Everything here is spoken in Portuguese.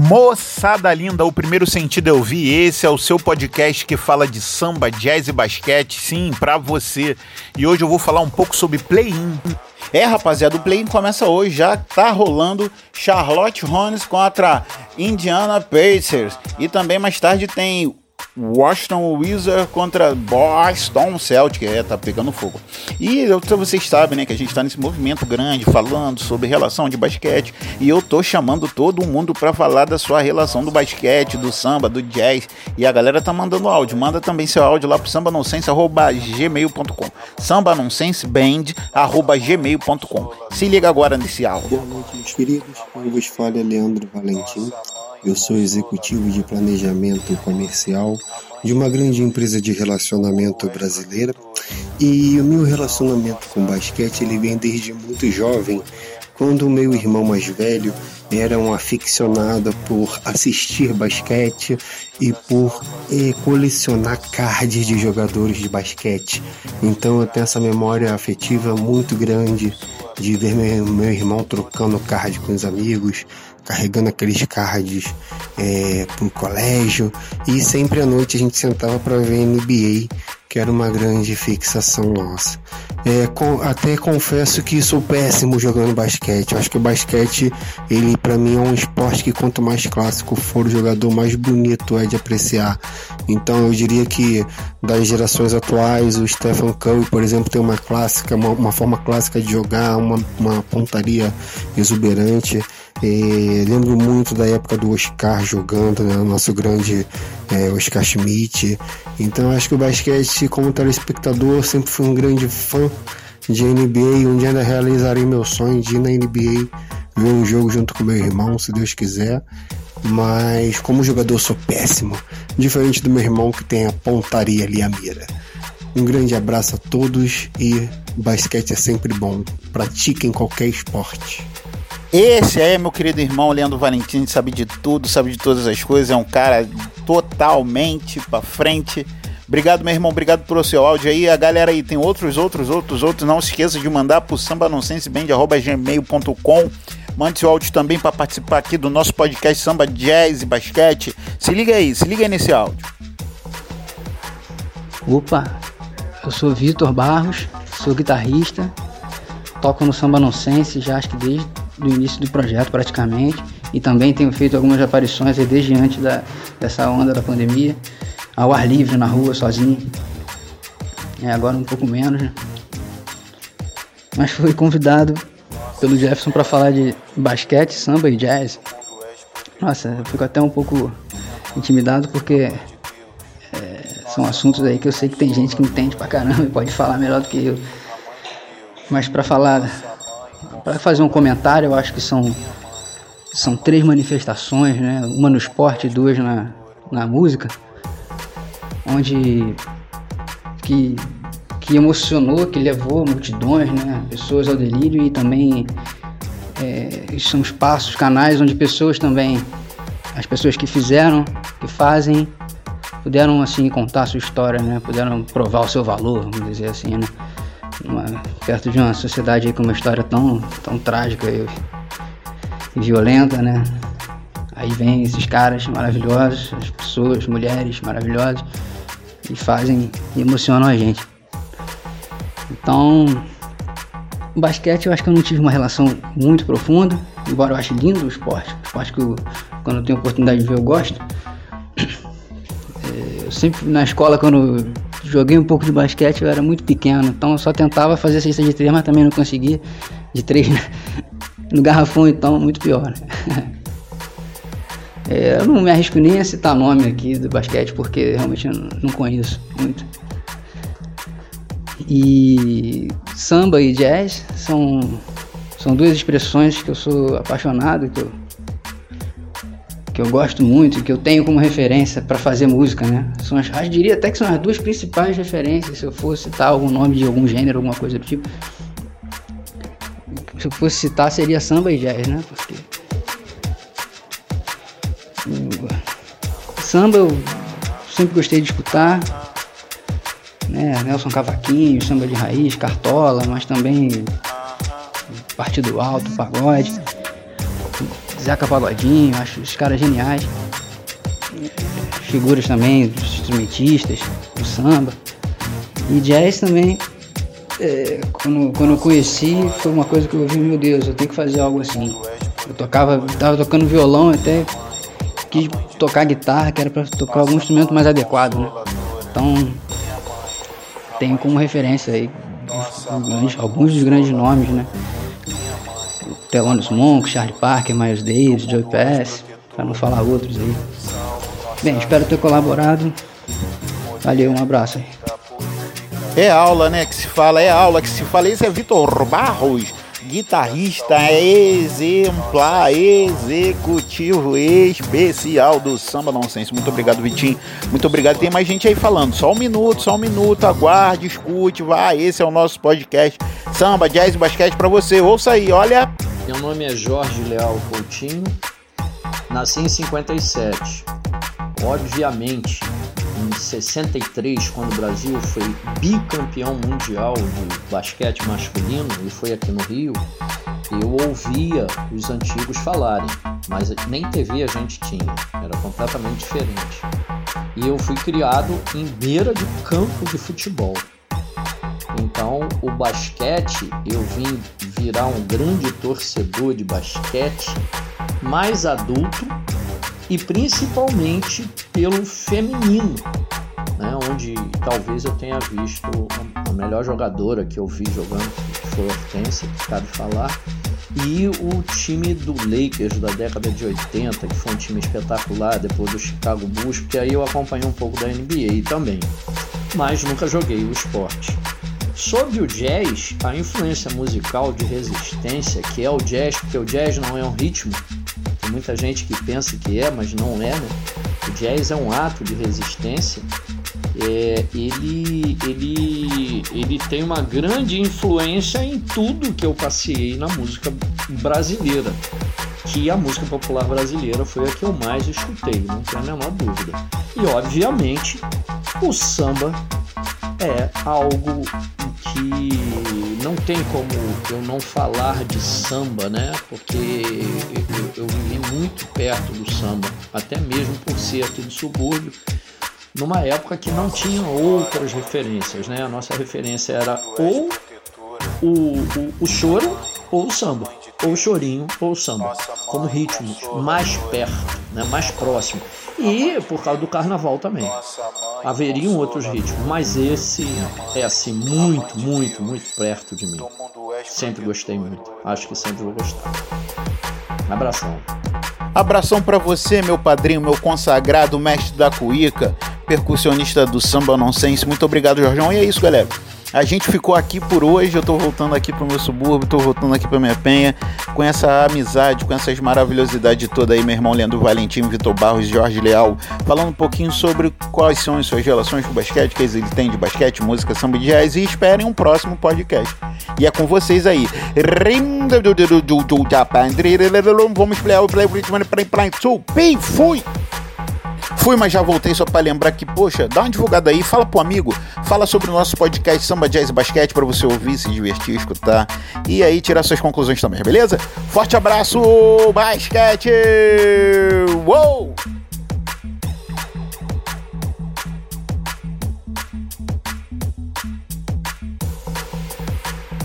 Moçada linda, o primeiro sentido eu vi. Esse é o seu podcast que fala de samba, jazz e basquete, sim, para você. E hoje eu vou falar um pouco sobre play-in. É, rapaziada, o play-in começa hoje, já tá rolando Charlotte Hornets contra Indiana Pacers. E também mais tarde tem Washington Wizards contra Boston Celtic, é, tá pegando fogo. E eu, vocês sabem, né, que a gente tá nesse movimento grande falando sobre relação de basquete e eu tô chamando todo mundo para falar da sua relação do basquete, do samba, do jazz e a galera tá mandando áudio. Manda também seu áudio lá pro sambanonsense@gmail.com. sambanonsenseband@gmail.com. Se liga agora nesse áudio. Boa noite, meus queridos. Eu vos falo é Leandro Valentim. Eu sou executivo de planejamento comercial de uma grande empresa de relacionamento brasileira e o meu relacionamento com basquete ele vem desde muito jovem, quando o meu irmão mais velho era um aficionado por assistir basquete e por eh, colecionar cards de jogadores de basquete. Então eu tenho essa memória afetiva muito grande de ver meu, irmão trocando card com os amigos, carregando aqueles cards é, pro colégio e sempre à noite a gente sentava para ver NBA, que era uma grande fixação nossa. É, com, até confesso que sou péssimo jogando basquete. Eu acho que o basquete, ele para mim é um esporte que quanto mais clássico for o jogador, mais bonito é de apreciar. Então eu diria que das gerações atuais, o Stephen Curry, por exemplo, tem uma clássica, uma, uma forma clássica de jogar, uma, uma pontaria exuberante. É, lembro muito da época do Oscar jogando, né, nosso grande é, Oscar Schmidt. Então acho que o basquete, como telespectador, sempre fui um grande fã de NBA. Um dia ainda realizarei meu sonho de ir na NBA ver um jogo junto com meu irmão, se Deus quiser. Mas como jogador sou péssimo, diferente do meu irmão que tem a pontaria ali a mira. Um grande abraço a todos e basquete é sempre bom. Pratiquem qualquer esporte. Esse é meu querido irmão Leandro Valentim, sabe de tudo, sabe de todas as coisas, é um cara totalmente pra frente. Obrigado, meu irmão, obrigado pelo seu áudio aí. A galera aí tem outros, outros, outros, outros. Não se esqueça de mandar pro sambanonsenseband.gmail.com. Mande seu áudio também para participar aqui do nosso podcast Samba Jazz e Basquete. Se liga aí, se liga aí nesse áudio. Opa, eu sou Vitor Barros, sou guitarrista, toco no Samba Nonsense já acho que desde do início do projeto praticamente e também tenho feito algumas aparições desde antes da, dessa onda da pandemia, ao ar livre na rua sozinho. É, agora um pouco menos, né? Mas fui convidado pelo Jefferson para falar de basquete, samba e jazz. Nossa, eu fico até um pouco intimidado porque é, são assuntos aí que eu sei que tem gente que entende pra caramba e pode falar melhor do que eu. Mas para falar para fazer um comentário, eu acho que são, são três manifestações, né? uma no esporte e duas na, na música, onde que, que emocionou, que levou multidões, né? pessoas ao delírio e também é, são espaços, canais onde pessoas também, as pessoas que fizeram, que fazem, puderam assim contar sua história, né? puderam provar o seu valor, vamos dizer assim, né? Uma, perto de uma sociedade com uma história tão, tão trágica e, e violenta, né? Aí vem esses caras maravilhosos, as pessoas, mulheres maravilhosas, e fazem e emocionam a gente. Então, basquete eu acho que eu não tive uma relação muito profunda, embora eu ache lindo o esporte, o esporte que eu, quando eu tenho oportunidade de ver eu gosto. É, eu sempre na escola, quando joguei um pouco de basquete, eu era muito pequeno, então eu só tentava fazer cesta de três, mas também não conseguia. De três né? no garrafão, então, muito pior. Né? É, eu não me arrisco nem a citar nome aqui do basquete, porque realmente não conheço muito. E samba e jazz são, são duas expressões que eu sou apaixonado, que eu que eu gosto muito, que eu tenho como referência para fazer música, né? São as, eu diria até que são as duas principais referências, se eu fosse citar algum nome de algum gênero, alguma coisa do tipo. Se eu fosse citar, seria samba e jazz, né? Porque. Samba eu sempre gostei de escutar, né? Nelson Cavaquinho, samba de raiz, cartola, mas também partido alto, pagode. Zeca Pagodinho, acho os caras geniais. Figuras também, dos instrumentistas, do samba. E jazz também, é, quando, quando eu conheci, foi uma coisa que eu vi, meu Deus, eu tenho que fazer algo assim. Eu tocava, tava tocando violão até quis tocar guitarra, que era para tocar algum instrumento mais adequado, né? Então, tenho como referência aí alguns dos grandes nomes, né? Thelonious Monk, Charlie Parker, Miles Davis, Joe Pass, para não falar outros aí. Bem, espero ter colaborado. Valeu, um abraço aí. É aula, né, que se fala, é aula que se fala. Esse é Vitor Barros, guitarrista exemplar, executivo especial do Samba Nonsense. Muito obrigado, Vitinho. Muito obrigado. Tem mais gente aí falando. Só um minuto, só um minuto. Aguarde, escute, vá. Esse é o nosso podcast Samba, Jazz e Basquete para você. Ouça aí, olha. Meu nome é Jorge Leal Coutinho, nasci em 57. Obviamente, em 63, quando o Brasil foi bicampeão mundial de basquete masculino e foi aqui no Rio, eu ouvia os antigos falarem, mas nem TV a gente tinha, era completamente diferente. E eu fui criado em beira de campo de futebol. Então, o basquete, eu vim virar um grande torcedor de basquete mais adulto e principalmente pelo feminino, né, onde talvez eu tenha visto a melhor jogadora que eu vi jogando, que foi a Hortência, que cabe falar, e o time do Lakers da década de 80, que foi um time espetacular depois do Chicago Bulls, porque aí eu acompanhei um pouco da NBA também, mas nunca joguei o esporte. Sobre o jazz, a influência musical de resistência, que é o jazz, porque o jazz não é um ritmo, tem muita gente que pensa que é, mas não é, né? O jazz é um ato de resistência. É, ele, ele, ele tem uma grande influência em tudo que eu passei na música brasileira, que a música popular brasileira foi a que eu mais escutei, não tem a menor dúvida. E obviamente o samba é algo que não tem como eu não falar de samba, né? Porque eu, vivi muito perto do samba, até mesmo por ser aqui do subúrbio, numa época que não tinha outras referências, né? A nossa referência era ou o, o, o choro ou o samba, ou o chorinho ou o samba, como ritmos mais perto, né? mais próximo. E por causa do carnaval também. Haveriam outros ritmos, mas esse é assim muito, muito, muito perto de mim. Sempre gostei muito. Acho que sempre vou gostar. Abração. Abração para você, meu padrinho, meu consagrado mestre da cuíca, percussionista do samba nonsense. Muito obrigado, Jorgão. E é isso, galera. A gente ficou aqui por hoje. Eu tô voltando aqui pro meu subúrbio, tô voltando aqui pra minha penha, com essa amizade, com essas maravilhosidades toda aí, meu irmão Leandro Valentim, Vitor Barros Jorge Leal, falando um pouquinho sobre quais são as suas relações com o basquete, que ele tem de basquete, música, samba e jazz, e esperem um próximo podcast. E é com vocês aí. Vamos playar o play, fui! Fui, mas já voltei só para lembrar que, poxa, dá uma divulgada aí, fala pro amigo, fala sobre o nosso podcast Samba Jazz Basquete para você ouvir, se divertir, escutar e aí tirar suas conclusões também, beleza? Forte abraço, basquete! Uou!